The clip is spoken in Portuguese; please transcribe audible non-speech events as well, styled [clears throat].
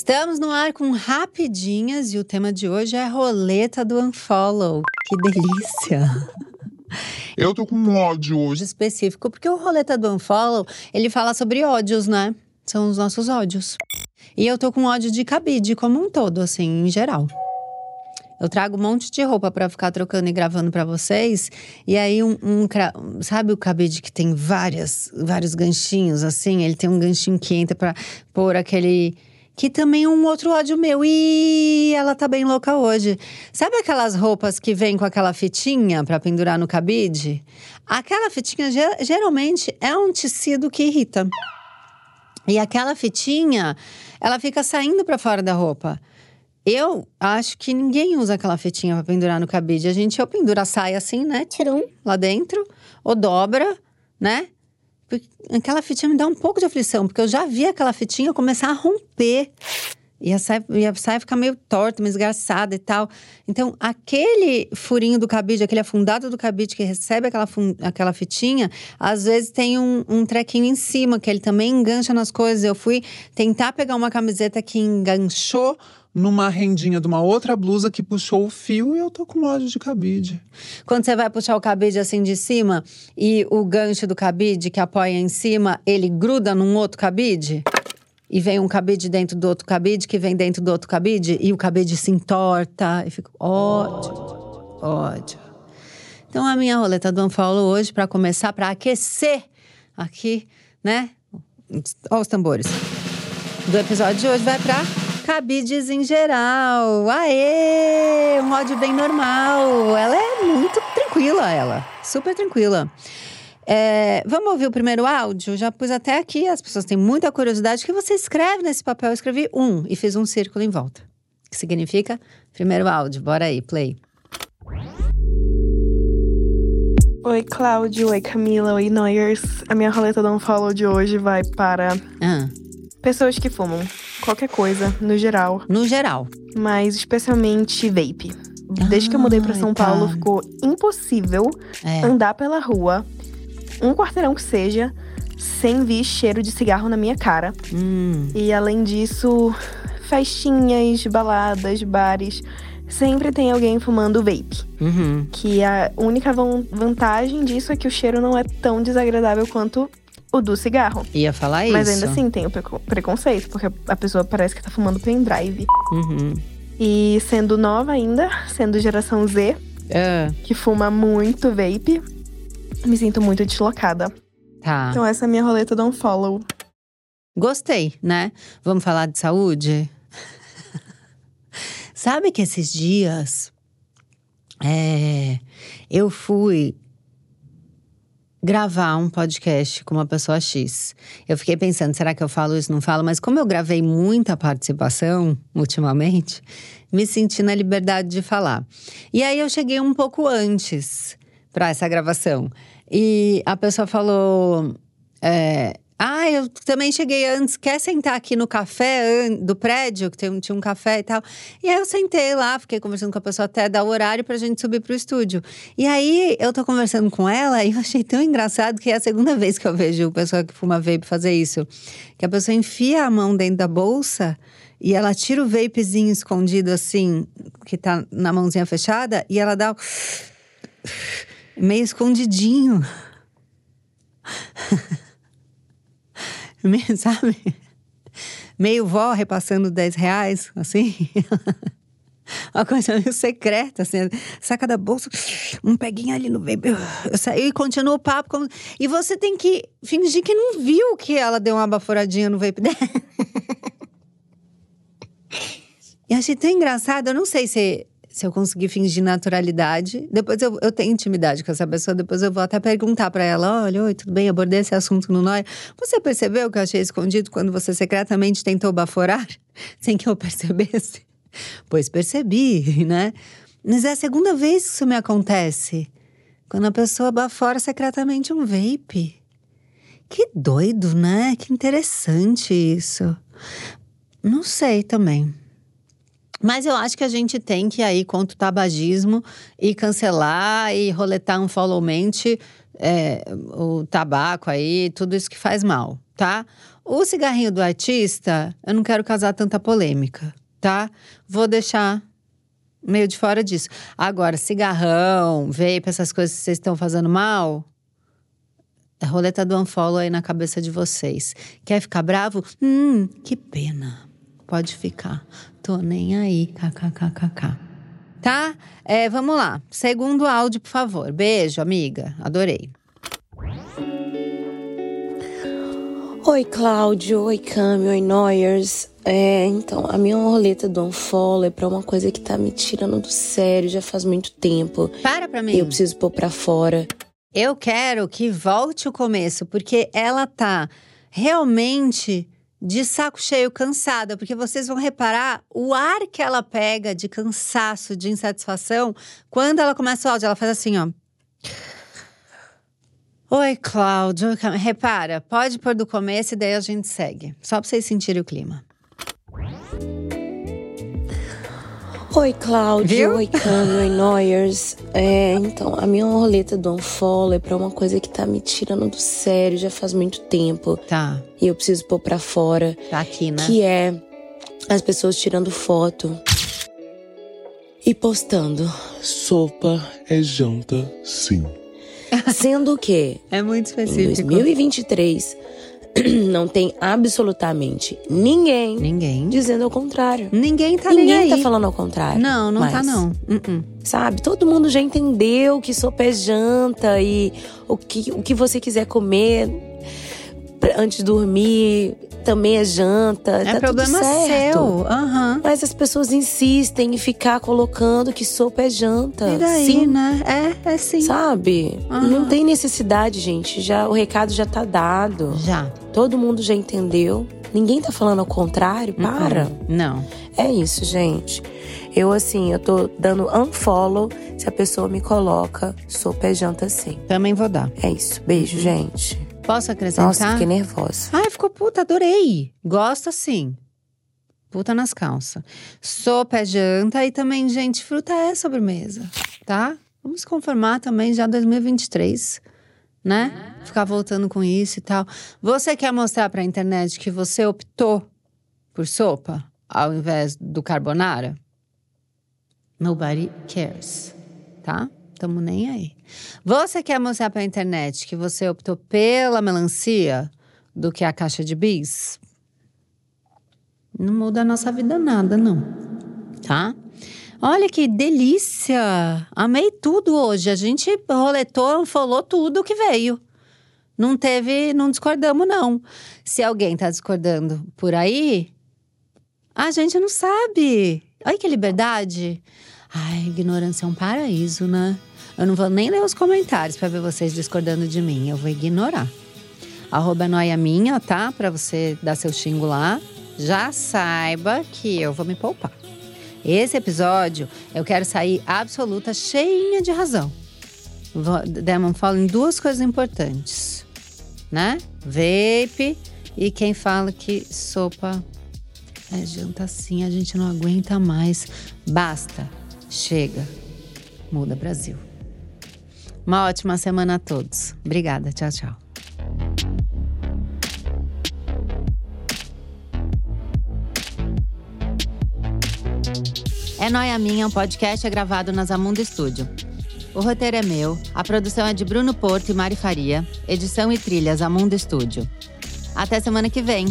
Estamos no ar com rapidinhas e o tema de hoje é roleta do unfollow. Que delícia! Eu tô com ódio hoje. Específico, porque o roleta do unfollow, ele fala sobre ódios, né? São os nossos ódios. E eu tô com ódio de cabide como um todo, assim, em geral. Eu trago um monte de roupa para ficar trocando e gravando para vocês. E aí, um, um, sabe o cabide que tem várias, vários ganchinhos, assim? Ele tem um ganchinho que entra pra pôr aquele que também é um outro ódio meu. E ela tá bem louca hoje. Sabe aquelas roupas que vem com aquela fitinha para pendurar no cabide? Aquela fitinha geralmente é um tecido que irrita. E aquela fitinha, ela fica saindo para fora da roupa. Eu acho que ninguém usa aquela fitinha para pendurar no cabide. A gente ou pendura a saia assim, né? Tirum, lá dentro, ou dobra, né? Aquela fitinha me dá um pouco de aflição, porque eu já vi aquela fitinha começar a romper. E a saia, e a saia ficar meio torta, meio esgarçada e tal. Então, aquele furinho do cabide, aquele afundado do cabide que recebe aquela, aquela fitinha, às vezes tem um, um trequinho em cima, que ele também engancha nas coisas. Eu fui tentar pegar uma camiseta que enganchou numa rendinha de uma outra blusa que puxou o fio e eu tô com ódio de cabide. Quando você vai puxar o cabide assim de cima e o gancho do cabide que apoia em cima, ele gruda num outro cabide? E vem um cabide dentro do outro cabide, que vem dentro do outro cabide, e o cabide se entorta, e fica ódio, ódio. Então a minha roleta do Unfollow hoje, para começar, para aquecer aqui, né? Olha os tambores. Do episódio de hoje vai para cabides em geral. Aê! Um ódio bem normal. Ela é muito tranquila, ela. Super tranquila. É, vamos ouvir o primeiro áudio? Já pus até aqui, as pessoas têm muita curiosidade. O que você escreve nesse papel? Eu escrevi um e fiz um círculo em volta. Que significa primeiro áudio. Bora aí, play. Oi, Cláudio. Oi, Camila. Oi, Noyers. A minha roleta do follow de hoje vai para ah. pessoas que fumam qualquer coisa, no geral. No geral. Mas especialmente vape. Desde que eu mudei para São tá. Paulo, ficou impossível é. andar pela rua, um quarteirão que seja, sem vir cheiro de cigarro na minha cara. Hum. E além disso, festinhas, baladas, bares. Sempre tem alguém fumando vape. Uhum. Que a única vantagem disso é que o cheiro não é tão desagradável quanto o do cigarro. Ia falar Mas isso. Mas ainda assim tem o preconceito, porque a pessoa parece que tá fumando pendrive. Uhum. E sendo nova ainda, sendo geração Z, uh. que fuma muito vape, me sinto muito deslocada. Tá. Então essa é a minha roleta do unfollow. Gostei, né? Vamos falar de saúde? [laughs] Sabe que esses dias é, eu fui gravar um podcast com uma pessoa X. Eu fiquei pensando, será que eu falo isso? Não falo, mas como eu gravei muita participação ultimamente, me senti na liberdade de falar. E aí eu cheguei um pouco antes para essa gravação. E a pessoa falou: é, ah, eu também cheguei antes. Quer sentar aqui no café do prédio, que tem, tinha um café e tal? E aí eu sentei lá, fiquei conversando com a pessoa até dar o horário pra gente subir pro estúdio. E aí eu tô conversando com ela e eu achei tão engraçado que é a segunda vez que eu vejo o pessoal que fuma vape fazer isso. Que a pessoa enfia a mão dentro da bolsa e ela tira o vapezinho escondido assim, que tá na mãozinha fechada, e ela dá meio escondidinho. [laughs] [laughs] sabe? Meio vó repassando 10 reais, assim. [laughs] Uma coisa meio secreta, assim. Saca da bolsa, um peguinho ali no saí e continua o papo. Como... E você tem que fingir que não viu que ela deu uma baforadinha no vape dela. [laughs] e achei tão engraçado. Eu não sei se se eu conseguir fingir naturalidade, depois eu, eu tenho intimidade com essa pessoa, depois eu vou até perguntar para ela: olha, oi, tudo bem? Abordei esse assunto no Noia. Você percebeu que eu achei escondido quando você secretamente tentou baforar? [laughs] Sem que eu percebesse? Pois percebi, [laughs] né? Mas é a segunda vez que isso me acontece. Quando a pessoa bafora secretamente um vape. Que doido, né? Que interessante isso. Não sei também. Mas eu acho que a gente tem que aí contra o tabagismo e cancelar e roletar um follow mente é, o tabaco aí, tudo isso que faz mal, tá? O cigarrinho do artista, eu não quero causar tanta polêmica, tá? Vou deixar meio de fora disso. Agora, cigarrão, vape, essas coisas que vocês estão fazendo mal, a roleta do unfollow aí na cabeça de vocês. Quer ficar bravo? Hum, que pena. Pode ficar. Tô nem aí. KKKKK. Tá? É, vamos lá. Segundo áudio, por favor. Beijo, amiga. Adorei. Oi, Cláudio. Oi, Cami. Oi, Noyers. É, então, a minha roleta do unfollow é pra uma coisa que tá me tirando do sério já faz muito tempo. Para pra mim. Eu preciso pôr pra fora. Eu quero que volte o começo, porque ela tá realmente de saco cheio, cansada, porque vocês vão reparar o ar que ela pega de cansaço, de insatisfação, quando ela começa o áudio, ela faz assim, ó. Oi, Cláudio. Repara, pode pôr do começo e daí a gente segue. Só pra vocês sentirem o clima. Oi, Cláudio. Oi, Cami. Oi, Noyers. É, então, a minha roleta do unfollow é pra uma coisa que tá me tirando do sério já faz muito tempo. Tá. E eu preciso pôr pra fora. Tá aqui, né? Que é as pessoas tirando foto e postando. Sopa é janta, sim. Sendo que. [laughs] É muito específico. Em 2023 [clears throat] não tem absolutamente ninguém, ninguém dizendo ao contrário. Ninguém tá ninguém nem tá falando ao contrário. Não, não tá, mas, tá não. Uh -uh. Sabe? Todo mundo já entendeu que sopa é janta e o que, o que você quiser comer antes de dormir também é janta. É tá problema tudo certo. seu. Uhum. Mas as pessoas insistem em ficar colocando que sopa é janta. E daí, sim. né? É, é sim. Sabe? Uhum. Não tem necessidade, gente. Já O recado já tá dado. Já. Todo mundo já entendeu. Ninguém tá falando ao contrário. Para. Uhum. Não. É isso, gente. Eu, assim, eu tô dando unfollow se a pessoa me coloca sopa é janta sim. Também vou dar. É isso. Beijo, Uhum. gente. Posso acrescentar? Nossa, fiquei nervosa. Ai, ficou puta, adorei. Gosto sim. Puta nas calças. Sopa é janta e também, gente, fruta é sobremesa, tá? Vamos conformar também já 2023, né? Ficar voltando com isso e tal. Você quer mostrar pra internet que você optou por sopa ao invés do carbonara? Nobody cares, tá? Tamo nem aí. Você quer mostrar pra internet que você optou pela melancia do que a caixa de bis? Não muda a nossa vida nada, não. Tá? Olha que delícia! Amei tudo hoje. A gente roletou, falou tudo que veio. Não teve, não discordamos, não. Se alguém tá discordando por aí, a gente não sabe. Olha que liberdade. Ai, ignorância é um paraíso, né? Eu não vou nem ler os comentários para ver vocês discordando de mim. Eu vou ignorar. Arroba noia minha, tá? Para você dar seu xingo lá. Já saiba que eu vou me poupar. Esse episódio eu quero sair absoluta, cheinha de razão. Demon fala em duas coisas importantes, né? Vape e quem fala que sopa é janta assim, a gente não aguenta mais. Basta, chega, muda Brasil. Uma ótima semana a todos. Obrigada, tchau, tchau. É Noia Minha, um podcast é gravado na Zamundo Estúdio. O roteiro é meu, a produção é de Bruno Porto e Mari Faria, edição e trilhas Amundo Estúdio. Até semana que vem!